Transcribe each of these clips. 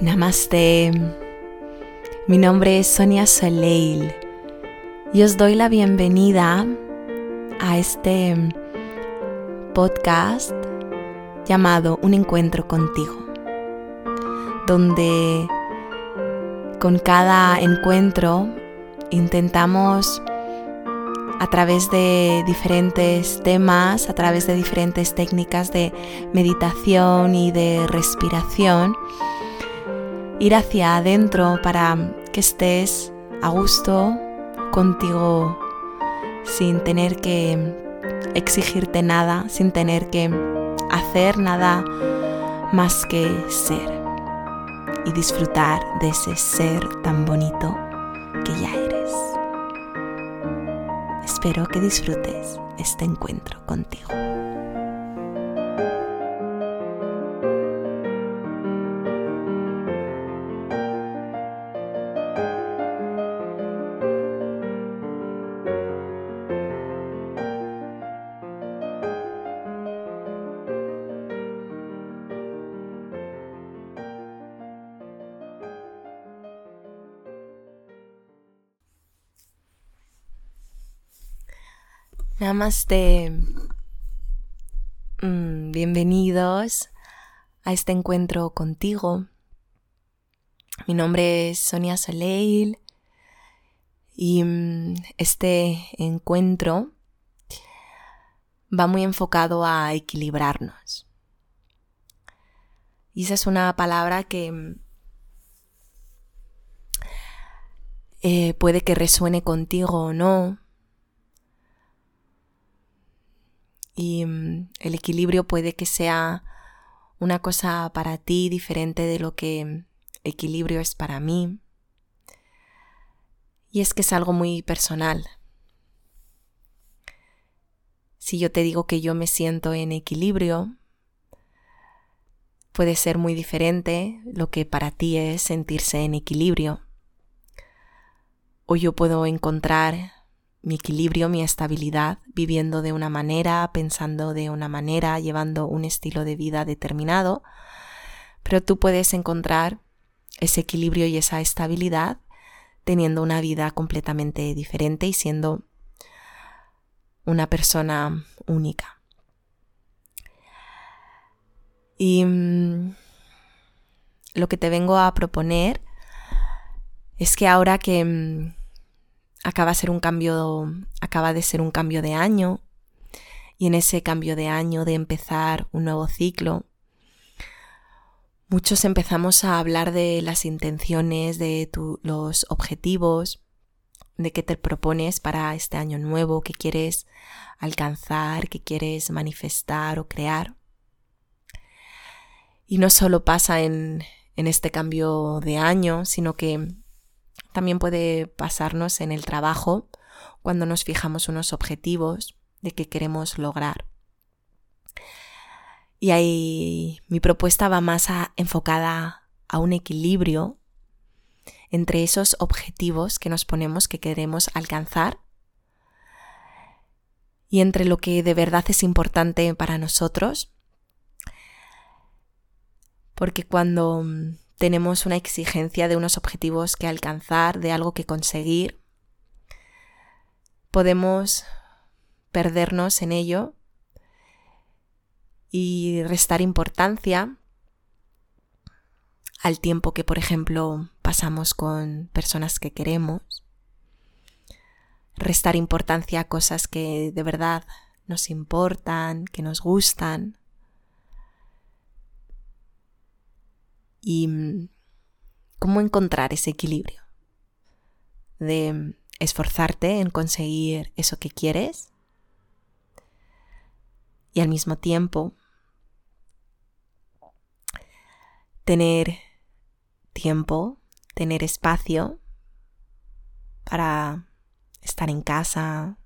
Namaste. Mi nombre es Sonia Soleil y os doy la bienvenida a este podcast llamado Un encuentro contigo, donde con cada encuentro intentamos a través de diferentes temas, a través de diferentes técnicas de meditación y de respiración, ir hacia adentro para que estés a gusto contigo sin tener que exigirte nada, sin tener que hacer nada más que ser y disfrutar de ese ser tan bonito que ya eres. Espero que disfrutes este encuentro contigo. Namaste. Mm, bienvenidos a este encuentro contigo. Mi nombre es Sonia Soleil y mm, este encuentro va muy enfocado a equilibrarnos. Y esa es una palabra que mm, eh, puede que resuene contigo o no, y mm, el equilibrio puede que sea una cosa para ti diferente de lo que equilibrio es para mí. Y es que es algo muy personal. Si yo te digo que yo me siento en equilibrio, puede ser muy diferente lo que para ti es sentirse en equilibrio. O yo puedo encontrar mi equilibrio, mi estabilidad, viviendo de una manera, pensando de una manera, llevando un estilo de vida determinado, pero tú puedes encontrar ese equilibrio y esa estabilidad teniendo una vida completamente diferente y siendo una persona única. Y mm, lo que te vengo a proponer es que ahora que mm, acaba de ser un cambio, de año y en ese cambio de año de empezar un nuevo ciclo, muchos empezamos a hablar de las intenciones, de los objetivos, de qué te propones para este año nuevo, qué quieres alcanzar, qué quieres manifestar o crear. Y no solo pasa en este cambio de año, sino que también puede pasarnos en el trabajo cuando nos fijamos unos objetivos de que queremos lograr. Y ahí mi propuesta va más enfocada a un equilibrio entre esos objetivos que nos ponemos que queremos alcanzar y entre lo que de verdad es importante para nosotros. Porque cuando tenemos una exigencia de unos objetivos que alcanzar, de algo que conseguir, podemos perdernos en ello y restar importancia al tiempo que, por ejemplo, pasamos con personas que queremos, restar importancia a cosas que de verdad nos importan, que nos gustan, y mm, cómo encontrar ese equilibrio de mm, esforzarte en conseguir eso que quieres y al mismo tiempo tener tiempo, tener espacio para estar en casa,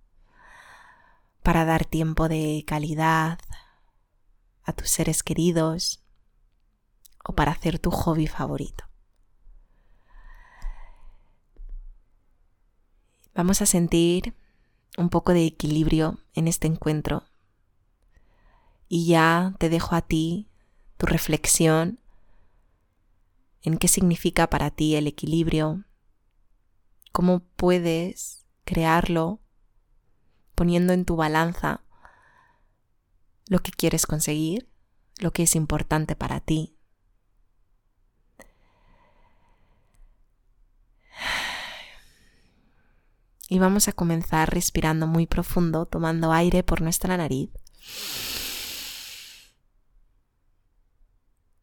para dar tiempo de calidad a tus seres queridos, o para hacer tu hobby favorito. Vamos a sentir un poco de equilibrio en este encuentro y ya te dejo a ti tu reflexión en qué significa para ti el equilibrio, cómo puedes crearlo poniendo en tu balanza lo que quieres conseguir, lo que es importante para ti. Y vamos a comenzar respirando muy profundo, tomando aire por nuestra nariz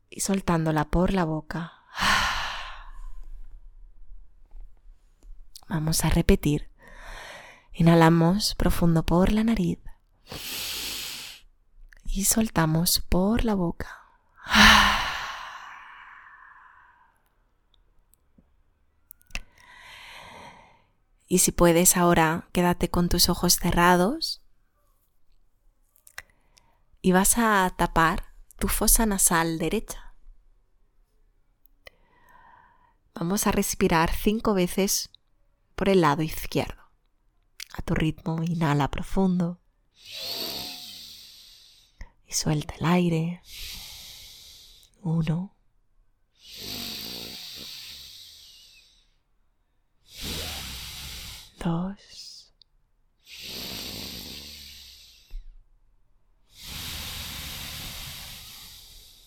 y soltándola por la boca. Vamos a repetir. Inhalamos profundo por la nariz y soltamos por la boca. Y si puedes ahora, quédate con tus ojos cerrados y vas a tapar tu fosa nasal derecha. Vamos a respirar cinco veces por el lado izquierdo. A tu ritmo, inhala profundo y suelta el aire. Uno. Dos.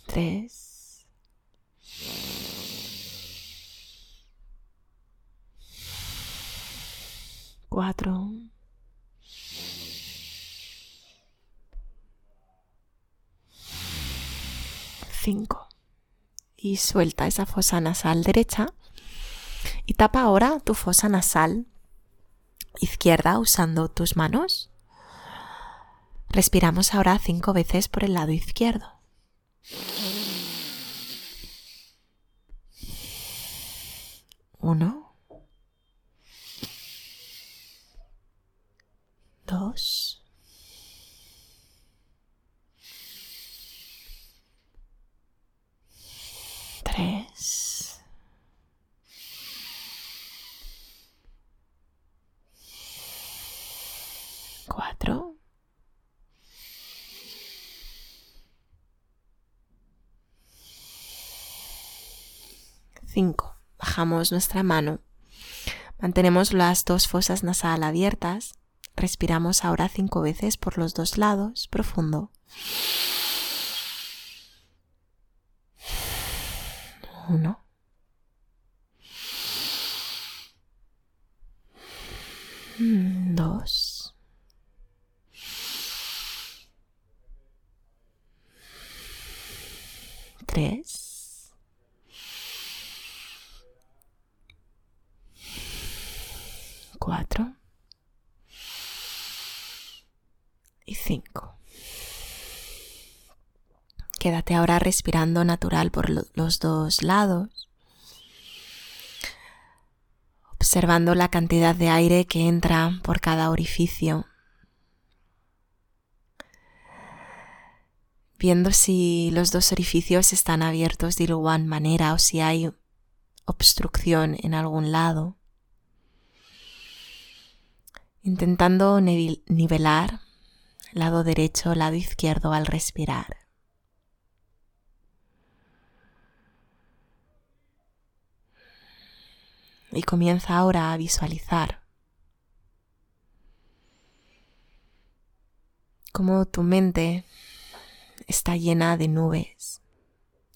Tres. Cuatro. Cinco. Y suelta esa fosa nasal derecha y tapa ahora tu fosa nasal izquierda usando tus manos. Respiramos ahora cinco veces por el lado izquierdo. Uno. 5. Bajamos nuestra mano. Mantenemos las dos fosas nasal abiertas. Respiramos ahora cinco veces por los dos lados, profundo. Uno. Dos. Tres. Cuatro. Y cinco. Quédate ahora respirando natural por los dos lados, observando la cantidad de aire que entra por cada orificio, viendo si los dos orificios están abiertos de igual manera o si hay obstrucción en algún lado, intentando nivelar lado derecho, lado izquierdo al respirar. Y comienza ahora a visualizar cómo tu mente está llena de nubes,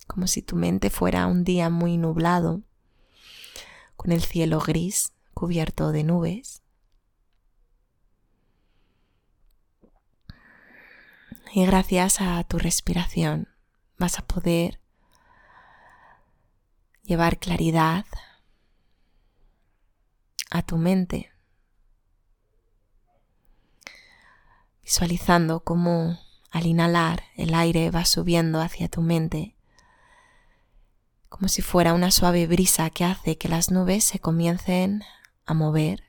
como si tu mente fuera un día muy nublado, con el cielo gris cubierto de nubes. Y gracias a tu respiración vas a poder llevar claridad a tu mente, visualizando cómo al inhalar el aire va subiendo hacia tu mente, como si fuera una suave brisa que hace que las nubes se comiencen a mover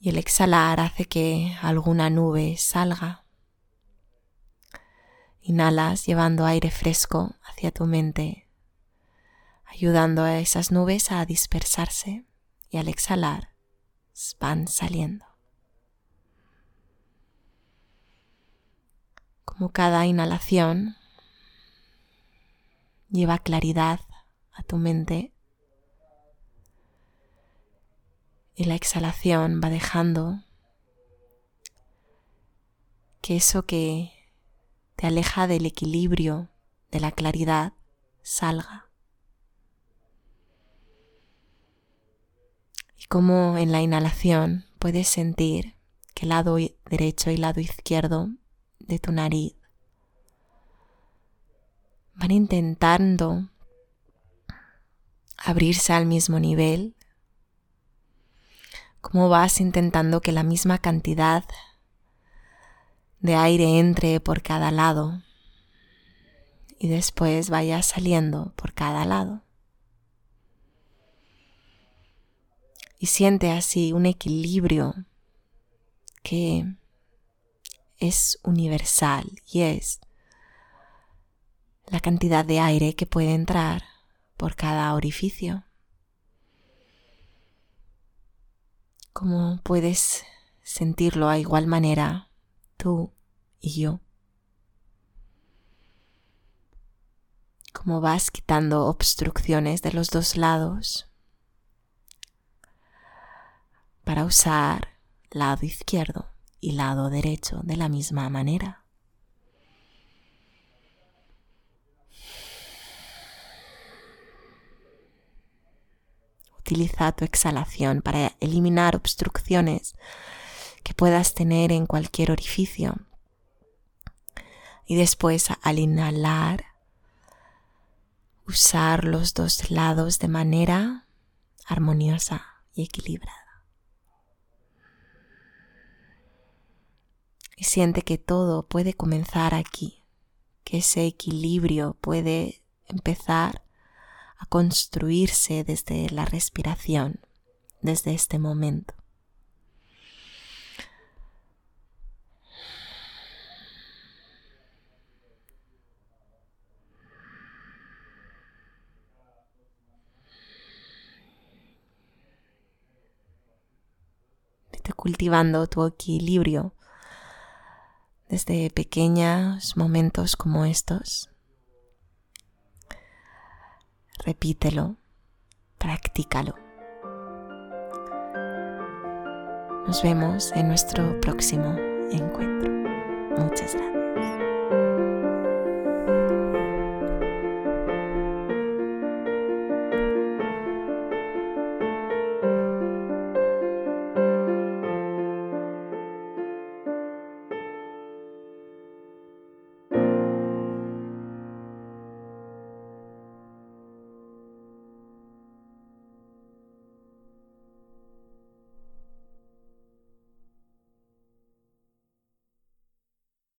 y el exhalar hace que alguna nube salga. Inhalas llevando aire fresco hacia tu mente, ayudando a esas nubes a dispersarse y al exhalar van saliendo. Como cada inhalación lleva claridad a tu mente. Y la exhalación va dejando que eso que te aleja del equilibrio, de la claridad, salga. Y como en la inhalación puedes sentir que el lado derecho y el lado izquierdo de tu nariz van intentando abrirse al mismo nivel, como vas intentando que la misma cantidad de aire entre por cada lado y después vaya saliendo por cada lado. Y siente así un equilibrio que es universal y es la cantidad de aire que puede entrar por cada orificio. Como puedes sentirlo a igual manera tú y yo. Como vas quitando obstrucciones de los dos lados para usar lado izquierdo y lado derecho de la misma manera. Utiliza tu exhalación para eliminar obstrucciones que puedas tener en cualquier orificio. Y después al inhalar, usar los dos lados de manera armoniosa y equilibrada. Y siente que todo puede comenzar aquí, que ese equilibrio puede empezar a construirse desde la respiración, desde este momento. Cultivando tu equilibrio desde pequeños momentos como estos. Repítelo, practícalo. Nos vemos en nuestro próximo encuentro. Muchas gracias.